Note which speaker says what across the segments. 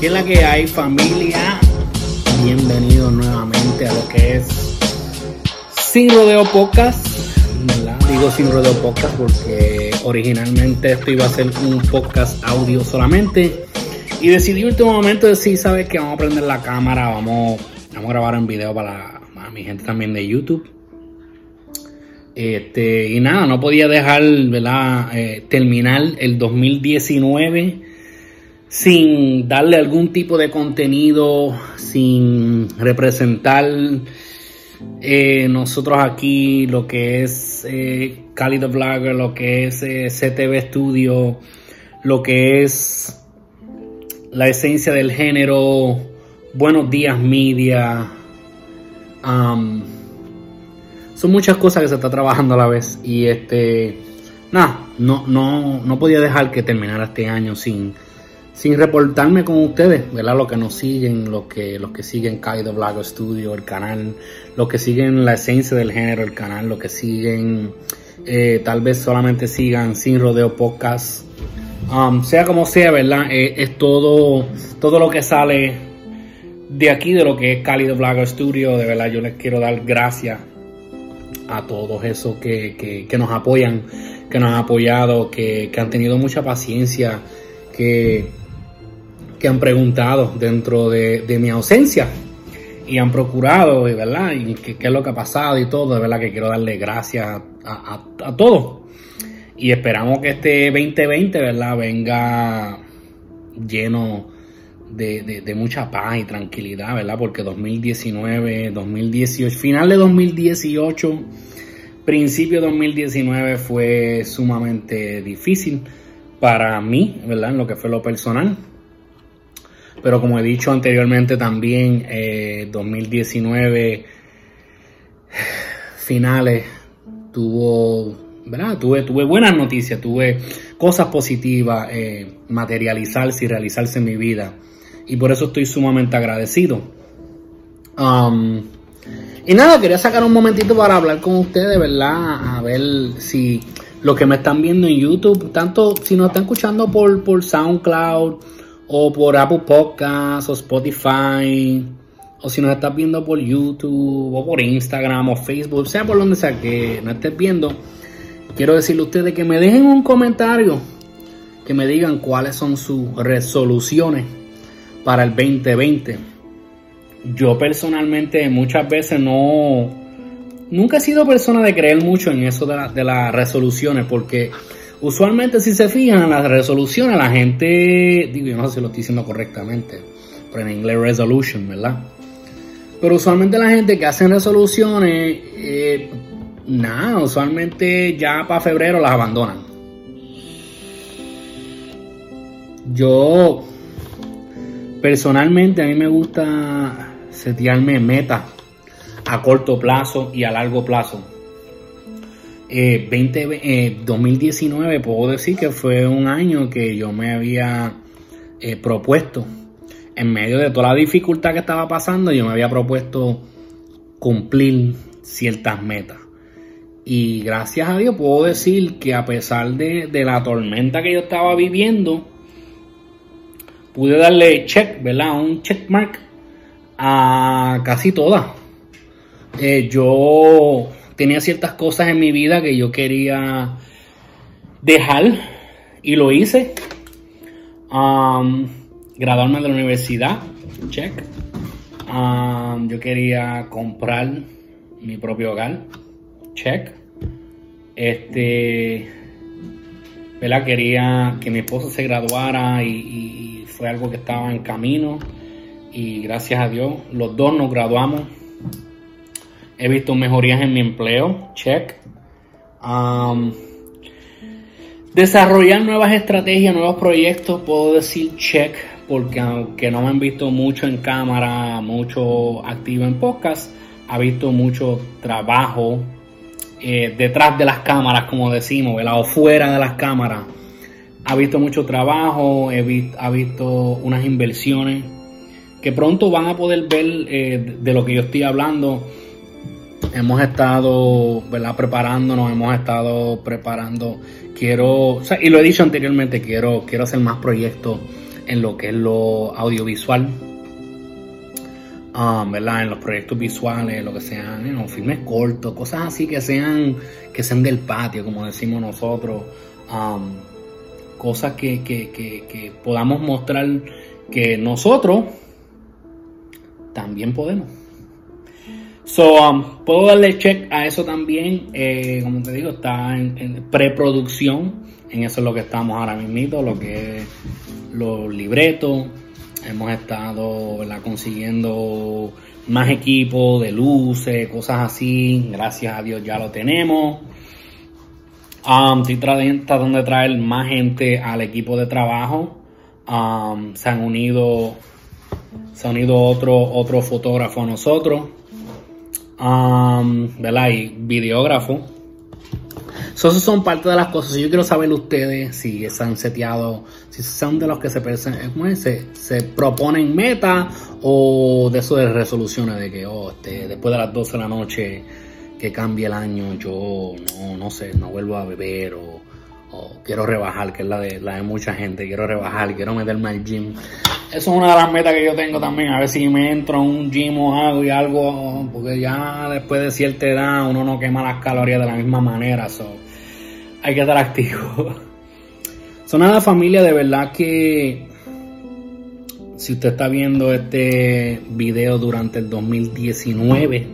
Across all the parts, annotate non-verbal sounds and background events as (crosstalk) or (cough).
Speaker 1: ¿Qué es la que hay familia? Bienvenidos nuevamente a lo que es Sin Rodeo Podcast. Digo Sin Rodeo Podcast porque originalmente esto iba a ser un podcast audio solamente. Y decidí último momento decir, sabes que vamos a prender la cámara, vamos, vamos a grabar un video para mi gente también de YouTube. Este, y nada, no podía dejar ¿verdad? Eh, terminar el 2019 sin darle algún tipo de contenido, sin representar eh, nosotros aquí lo que es eh, Cali the Vlogger, lo que es eh, CTV Studio, lo que es la esencia del género, Buenos Días Media. um, son muchas cosas que se está trabajando a la vez. Y este nada no no no podía dejar que terminara este año sin sin reportarme con ustedes verdad los que nos siguen los que los que siguen Kaido Blogger Studio el canal los que siguen la esencia del género el canal los que siguen eh, tal vez solamente sigan sin rodeo podcast. Um, sea como sea verdad Eh, es todo todo lo que sale de aquí de lo que es Cálido Blogger Studio. De verdad yo les quiero dar gracias a todos esos que, que- que nos apoyan, que nos han apoyado, que, que han tenido mucha paciencia, que, han preguntado dentro de, de mi ausencia y han procurado, ¿verdad? Y qué es lo que ha pasado y todo, de verdad que quiero darle gracias a, a, a todos. Y esperamos que este 2020, ¿verdad? Venga lleno de, mucha paz y tranquilidad, ¿verdad? Porque 2019, 2018, final de 2018, principio de 2019 fue sumamente difícil para mí, ¿verdad? En lo que fue lo personal. Pero como he dicho anteriormente también, eh, 2019 finales tuvo, ¿verdad? Tuve, tuve buenas noticias, tuve cosas positivas eh, materializarse y realizarse en mi vida. Y por eso estoy sumamente agradecido. Um, y nada, quería sacar un momentito para hablar con ustedes, ¿verdad? A ver si los que me están viendo en YouTube, tanto si nos están escuchando por, por SoundCloud o por Apple Podcasts o Spotify, o si nos estás viendo por YouTube o por Instagram o Facebook, sea por donde sea que nos estés viendo, quiero decirle a ustedes que me dejen un comentario, que me digan cuáles son sus resoluciones para el 2020. Yo personalmente muchas veces no, nunca he sido persona de creer mucho en eso de, la- de las resoluciones, porque usualmente si se fijan las resoluciones, la gente, digo, yo no sé si lo estoy diciendo correctamente, pero en inglés resolution, ¿verdad? Pero usualmente la gente que hace resoluciones, eh, nada, usualmente ya para febrero las abandonan. Yo, personalmente, a mí me gusta setearme metas a corto plazo y a largo plazo. Eh, 20, eh, 2019 puedo decir que fue un año que yo me había eh, propuesto en medio de toda la dificultad que estaba pasando, yo me había propuesto cumplir ciertas metas. Y gracias a Dios puedo decir que a pesar de, de la tormenta que yo estaba viviendo, pude darle check, ¿verdad? Un check mark a casi todas. Eh, yo tenía ciertas cosas en mi vida que yo quería dejar y lo hice. Um, graduarme de la universidad, check. Um, yo quería comprar mi propio hogar, check. Este, ¿verdad? Quería que mi esposo se graduara y fue algo que estaba en camino. Y gracias a Dios, los dos nos graduamos. He visto mejorías en mi empleo, check. Um, desarrollar nuevas estrategias, nuevos proyectos, puedo decir check, porque aunque no me han visto mucho en cámara, mucho activo en podcast, ha visto mucho trabajo eh, detrás de las cámaras, como decimos, o fuera de las cámaras, ha visto mucho trabajo, he visto, ha visto unas inversiones que pronto van a poder ver eh, de lo que yo estoy hablando. Hemos estado ¿verdad? preparándonos, hemos estado preparando. Quiero, y lo he dicho anteriormente, quiero, quiero hacer más proyectos en lo que es lo audiovisual. Um, ¿verdad? En los proyectos visuales, lo que sean, en filmes cortos, cosas así que sean, que sean del patio, como decimos nosotros. Um, cosas que, que, podamos mostrar que nosotros también podemos. So, um, puedo darle check a eso también. Eh, como te digo, está en, preproducción. En eso es lo que estamos ahora mismo, lo que es los libretos. Hemos estado consiguiendo más equipos de luces, cosas así. Gracias a Dios ya lo tenemos. Um, estoy tratando de traer más gente al equipo de trabajo. Um, se han unido, se han unido otro, otro fotógrafo a nosotros, um, ¿verdad? Y videógrafo. So, esas son parte de las cosas. Yo quiero saber ustedes si se han seteado, si son de los que se, se, se proponen metas o de eso de resoluciones de que oh, este, después de las 12 de la noche que cambie el año, yo no, no sé, no vuelvo a beber o, quiero rebajar, que es la de, la de mucha gente, quiero rebajar, quiero meterme al gym. Eso es una de las metas que yo tengo también, a ver si me entro a un gym o algo y algo, porque ya después de cierta edad uno no quema las calorías de la misma manera, so, hay que estar activo. (laughs) Son nada familia, de verdad que si usted está viendo este video durante el 2019,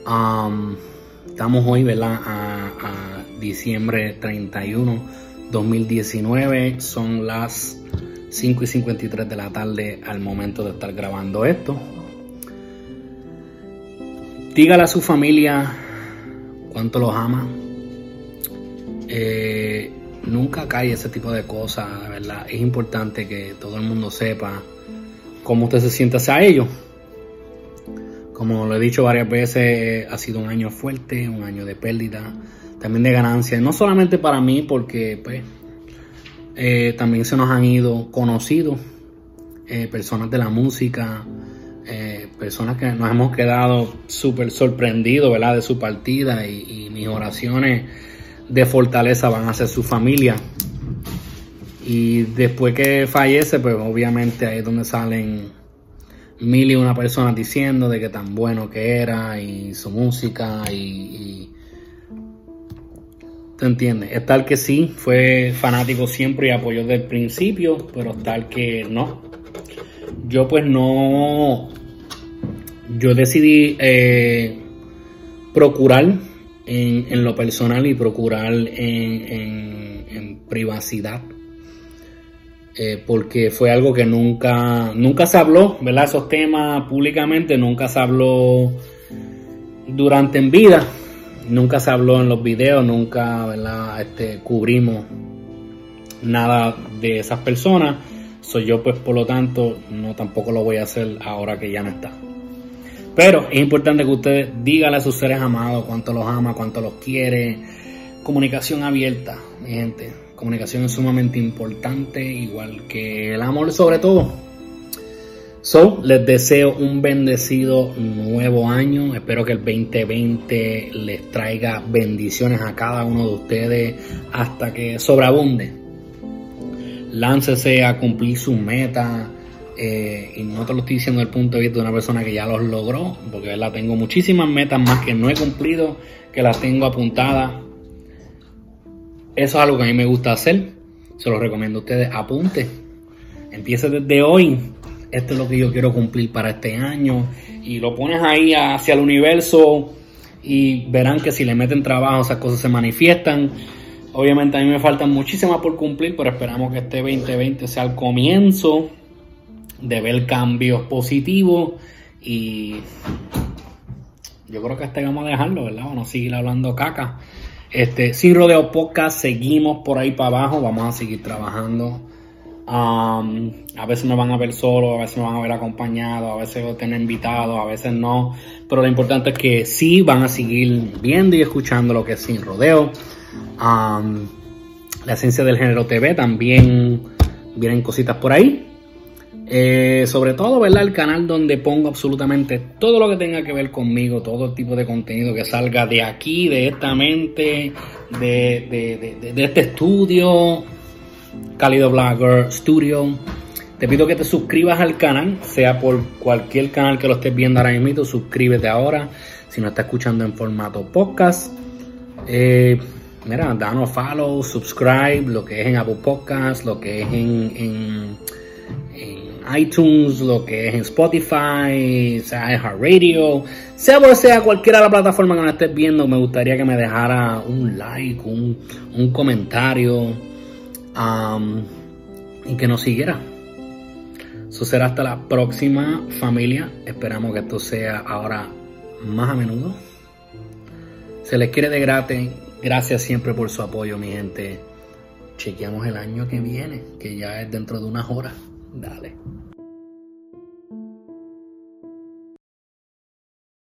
Speaker 1: estamos hoy, ¿verdad? A, diciembre 31, 2019. Son las 5 y 53 de la tarde al momento de estar grabando esto. Dígale a su familia cuánto los ama. Eh, nunca cae ese tipo de cosas, ¿verdad? Es importante que todo el mundo sepa cómo usted se siente hacia ellos. Como lo he dicho varias veces, ha sido un año fuerte, un año de pérdida, también de ganancia. No solamente para mí, porque pues, eh, también se nos han ido conocidos, eh, personas de la música, eh, personas que nos hemos quedado súper sorprendidos ¿verdad? de su partida y, y, mis oraciones de fortaleza van a ser su familia. Y después que fallece, pues obviamente ahí es donde salen mil y una personas diciendo de que tan bueno que era y su música y, ¿te entiendes? Es tal que sí, fue fanático siempre y apoyó desde el principio, pero tal que no. Yo pues no, yo decidí eh, procurar en, lo personal y procurar en, en privacidad eh, porque fue algo que nunca, nunca se habló, ¿verdad? Esos temas públicamente nunca se habló durante en vida, nunca se habló en los videos, nunca, ¿verdad? Este, cubrimos nada de esas personas. Soy yo, pues, por lo tanto, no tampoco lo voy a hacer ahora que ya no está. Pero es importante que usted dígale a sus seres amados cuánto los ama, cuánto los quiere. Comunicación abierta, mi gente comunicación es sumamente importante, igual que el amor sobre todo. So, les deseo un bendecido nuevo año. Espero que el 2020 les traiga bendiciones a cada uno de ustedes hasta que sobreabunde. Láncese a cumplir sus metas. Eh, y no te lo estoy diciendo desde el punto de vista de una persona que ya los logró, porque la tengo muchísimas metas más que no he cumplido, que las tengo apuntadas eso es algo que a mí me gusta hacer. Se lo recomiendo a ustedes. Apunte. Empiece desde hoy. Esto es lo que yo quiero cumplir para este año. Y lo pones ahí hacia el universo. Y verán que si le meten trabajo, esas cosas se manifiestan. Obviamente a mí me faltan muchísimas por cumplir, pero esperamos que este 2020 sea el comienzo de ver cambios positivos. Y yo creo que este vamos a dejarlo, ¿verdad? Vamos a seguir hablando caca. Este, sin rodeo podcast, seguimos por ahí para abajo, vamos a seguir trabajando. Um, a veces me van a ver solo, a veces me van a ver acompañado, a veces voy a tener invitados, a veces no. Pero lo importante es que sí van a seguir viendo y escuchando lo que es sin rodeo. Um, La Esencia del Género TV también vienen cositas por ahí. Eh, sobre todo, ¿verdad? El canal donde pongo absolutamente todo lo que tenga que ver conmigo, todo el tipo de contenido que salga de aquí, de esta mente, de, de este estudio, Cálido Blogger Studio. Te pido que te suscribas al canal, sea por cualquier canal que lo estés viendo ahora mismo, suscríbete ahora. Si no estás escuchando en formato podcast, eh, mira, danos follow, subscribe, lo que es en Apple Podcasts, lo que es en, iTunes, lo que es en Spotify, sea iHeartRadio, sea por sea cualquiera de la plataforma que nos estés viendo, me gustaría que me dejara un like, un, un comentario um, y que nos siguiera. Eso será hasta la próxima familia. Esperamos que esto sea ahora más a menudo. Se les quiere de gratis. Gracias siempre por su apoyo, mi gente. Chequeamos el año que viene, que ya es dentro de unas horas. Dale.